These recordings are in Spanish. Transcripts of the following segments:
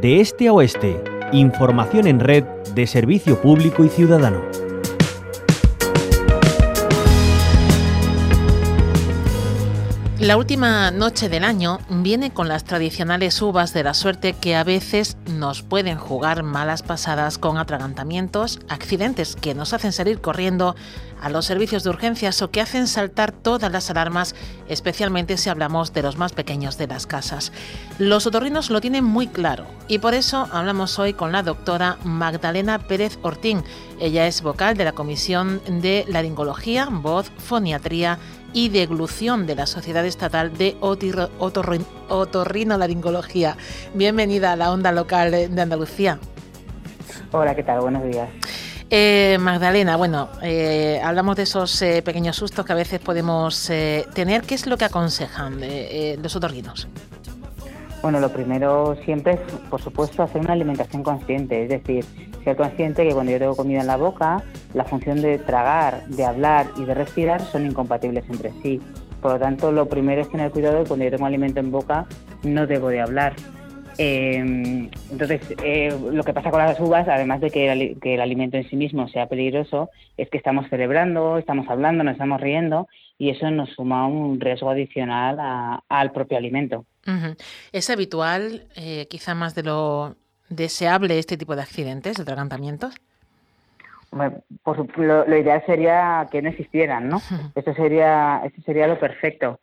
De este a oeste, información en red de servicio público y ciudadano. La última noche del año viene con las tradicionales uvas de la suerte que a veces nos pueden jugar malas pasadas con atragantamientos, accidentes que nos hacen salir corriendo a los servicios de urgencias o que hacen saltar todas las alarmas, especialmente si hablamos de los más pequeños de las casas. Los otorrinos lo tienen muy claro y por eso hablamos hoy con la doctora Magdalena Pérez Ortín. Ella es vocal de la Comisión de Laringología, Voz, Foniatría y deglución de la Sociedad Estatal de Otorrinolaringología. Bienvenida a la onda local de Andalucía. Hola, ¿qué tal? Buenos días. Eh, Magdalena, bueno, eh, hablamos de esos eh, pequeños sustos que a veces podemos tener. ¿Qué es lo que aconsejan los otorrinos? Bueno, lo primero siempre es, por supuesto, hacer una alimentación consciente, es decir, ser consciente que cuando yo tengo comida en la boca, la función de tragar, de hablar y de respirar son incompatibles entre sí. Por lo tanto, lo primero es tener cuidado de cuando yo tengo alimento en boca, no debo de hablar. Eh, entonces, eh, lo que pasa con las uvas, además de que el, alimento en sí mismo sea peligroso, es que estamos celebrando, estamos hablando, nos estamos riendo y eso nos suma un riesgo adicional al propio alimento. ¿Es habitual, eh, quizá más de lo deseable, este tipo de accidentes, de atragantamientos? Por, lo, lo, ideal sería que no existieran, ¿no? Esto sería, esto sería lo perfecto.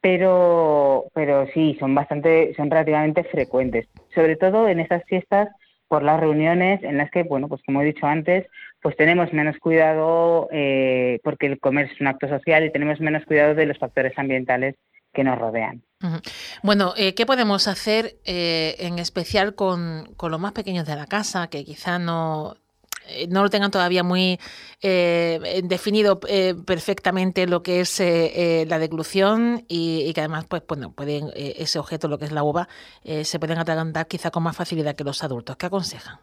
Pero, pero sí, son bastante, son relativamente frecuentes. Sobre todo en estas fiestas por las reuniones en las que, bueno, pues como he dicho antes, pues tenemos menos cuidado eh, porque el comer es un acto social y tenemos menos cuidado de los factores ambientales que nos rodean. Bueno, eh, ¿qué podemos hacer eh, en especial con, con, los más pequeños de la casa, que quizá no, no lo tengan todavía muy definido perfectamente lo que es la deglución y, que además, pues, bueno, pueden ese objeto, lo que es la uva, se pueden atragantar quizá con más facilidad que los adultos. ¿Qué aconsejan?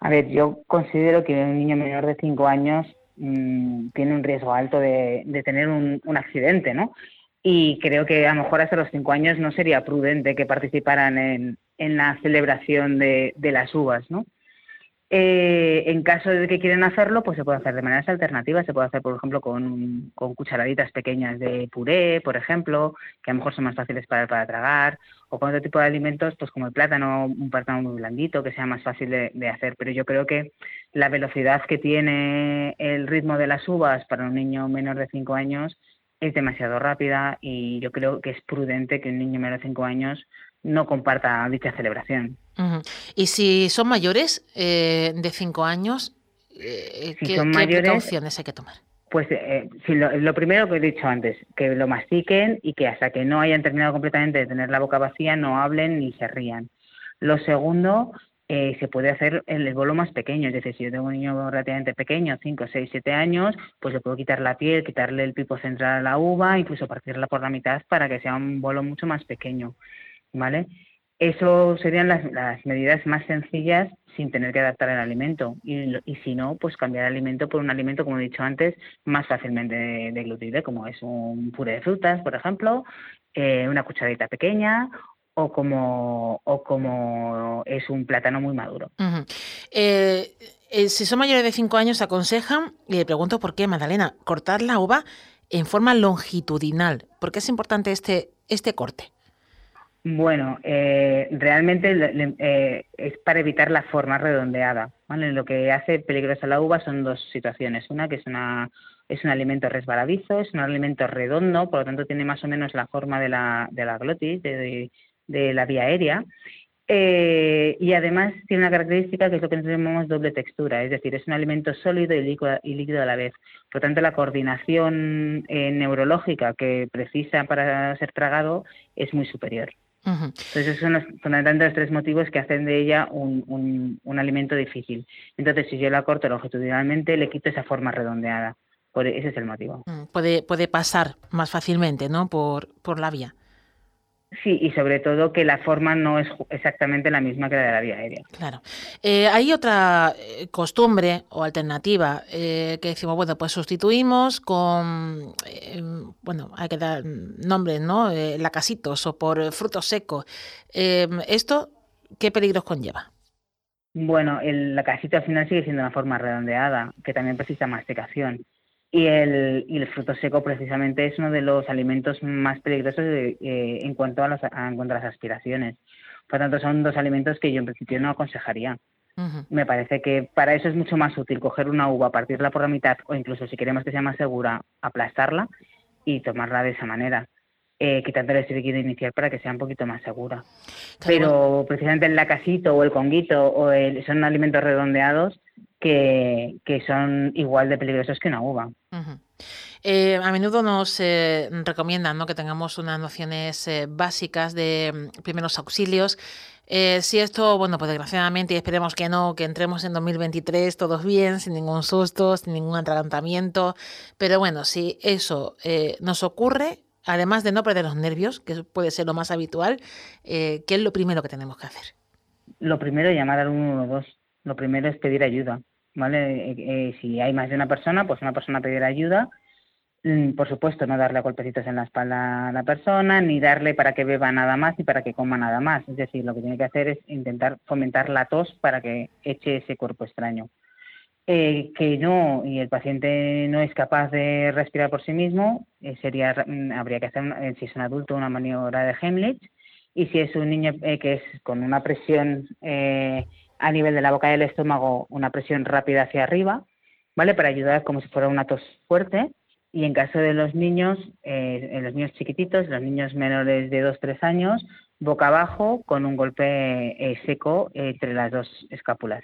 A ver, yo considero que un niño menor de 5 años mm, tiene un riesgo alto de, de tener un, un, accidente, ¿no? y creo que a lo mejor hasta los cinco años no sería prudente que participaran en, en la celebración de, de, las uvas, ¿no? Eh, en caso de que quieran hacerlo, pues se puede hacer de maneras alternativas. Se puede hacer, por ejemplo, con, con, cucharaditas pequeñas de puré, por ejemplo, que a lo mejor son más fáciles para, para tragar, o con otro tipo de alimentos, pues como el plátano, un plátano muy blandito, que sea más fácil de, de, hacer. Pero yo creo que la velocidad que tiene el ritmo de las uvas para un niño menor de cinco años es demasiado rápida y yo creo que es prudente que un niño menor de 5 años no comparta dicha celebración. Y si son mayores eh, de 5 años, eh, ¿qué, precauciones hay que tomar? Pues eh, si lo, lo, primero que he dicho antes, que lo mastiquen y que hasta que no hayan terminado completamente de tener la boca vacía no hablen ni se rían. Lo segundo eh, se puede hacer el, el bolo más pequeño. Es decir, si yo tengo un niño relativamente pequeño, 5, 6, 7 años, pues le puedo quitar la piel, quitarle el pipo central a la uva, incluso partirla por la mitad para que sea un bolo mucho más pequeño. ¿Vale? Eso serían las, las medidas más sencillas sin tener que adaptar el alimento. Y, y, si no, pues cambiar el alimento por un alimento, como he dicho antes, más fácilmente deglutible, como es un puré de frutas, por ejemplo, eh, una cucharadita pequeña o como, o como es un plátano muy maduro. Uh -huh. eh, eh, si son mayores de 5 años, aconsejan, y le pregunto por qué, Magdalena, cortar la uva en forma longitudinal. ¿Por qué es importante este, este corte? Bueno, eh, realmente eh, es para evitar la forma redondeada. ¿vale? Lo que hace peligrosa la uva son dos situaciones. Una, que es una es un alimento resbaladizo, es un alimento redondo, por lo tanto tiene más o menos la forma de la, de la glotis, de, de, de la vía aérea. Eh, y además tiene una característica que es lo que nosotros llamamos doble textura, es decir, es un alimento sólido y líquido, y líquido a la vez. Por tanto, la coordinación eh, neurológica que precisa para ser tragado es muy superior. Uh -huh. Entonces, esos son los, fundamentalmente los tres motivos que hacen de ella un, un, un, alimento difícil. Entonces, si yo la corto longitudinalmente, le quito esa forma redondeada. Por, ese es el motivo. Puede, puede pasar más fácilmente, ¿no? Por, por la vía. Sí, y sobre todo que la forma no es exactamente la misma que la de la vía aérea. Claro. Eh, hay otra eh, costumbre o alternativa eh, que decimos, bueno, pues sustituimos con, eh, bueno, hay que dar nombres, ¿no? Eh, lacasitos o por frutos secos. Eh, esto ¿qué peligros conlleva? Bueno, el, la casita al final sigue siendo una forma redondeada, que también precisa masticación. Y el, y el fruto seco precisamente es uno de los alimentos más peligrosos eh, en, cuanto a, en cuanto a las aspiraciones. Por tanto, son dos alimentos que yo en principio no aconsejaría. Me parece que para eso es mucho más útil coger una uva, partirla por la mitad o incluso si queremos que sea más segura, aplastarla y tomarla de esa manera. Eh, quitándole ese líquido inicial para que sea un poquito más segura. Pero precisamente el lacasito o el conguito o el, son alimentos redondeados que, que, son igual de peligrosos que una uva. Eh, a menudo nos eh, recomiendan ¿no? que tengamos unas nociones eh, básicas de mm, primeros auxilios. si esto, bueno, pues desgraciadamente, y esperemos que no, que entremos en 2023 todos bien, sin ningún susto, sin ningún atragantamiento, pero bueno, si eso nos ocurre, además de no perder los nervios, que puede ser lo más habitual, ¿qué es lo primero que tenemos que hacer? Lo primero llamar al 112. Lo primero es pedir ayuda, ¿vale? si hay más de una persona, pues una persona pedir ayuda Mm, por supuesto, no darle golpecitos en la espalda a la persona, ni darle para que beba nada más ni para que coma nada más. Es decir, lo que tiene que hacer es intentar fomentar la tos para que eche ese cuerpo extraño. Eh, que no, y el paciente no es capaz de respirar por sí mismo, eh, sería, mm, habría que hacer, eh, si es un adulto, una maniobra de Heimlich, y si es un niño que es con una presión a nivel de la boca del estómago, una presión rápida hacia arriba, ¿vale? Para ayudar como si fuera una tos fuerte y en caso de los niños, eh, los niños chiquititos, los niños menores de 2-3 años, boca abajo con un golpe eh, seco entre las dos escápulas.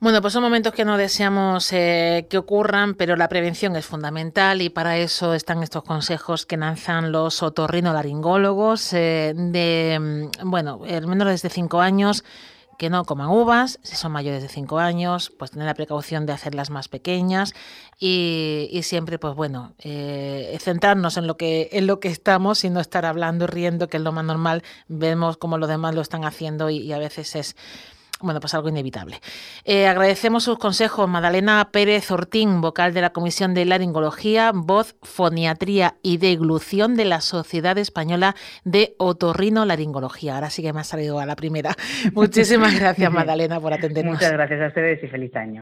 Bueno, pues son momentos que no deseamos eh, que ocurran, pero la prevención es fundamental y para eso están estos consejos que lanzan los otorrinolaringólogos de, mm, bueno, el menores de 5 años que no coman uvas, si son mayores de 5 años, pues tener la precaución de hacerlas más pequeñas y, siempre, pues bueno, eh, centrarnos en lo, que, en lo que estamos y no estar hablando, riendo, que es lo más normal. Vemos cómo los demás lo están haciendo y a veces es bueno, pues algo inevitable. Eh, agradecemos sus consejos, Madalena Pérez Ortín, vocal de la Comisión de Laringología, voz, foniatría y deglución de la Sociedad Española de Otorrino Laringología. Ahora sí que me ha salido a la primera. Muchísimas gracias, Madalena, por atendernos. Muchas gracias a ustedes y feliz año.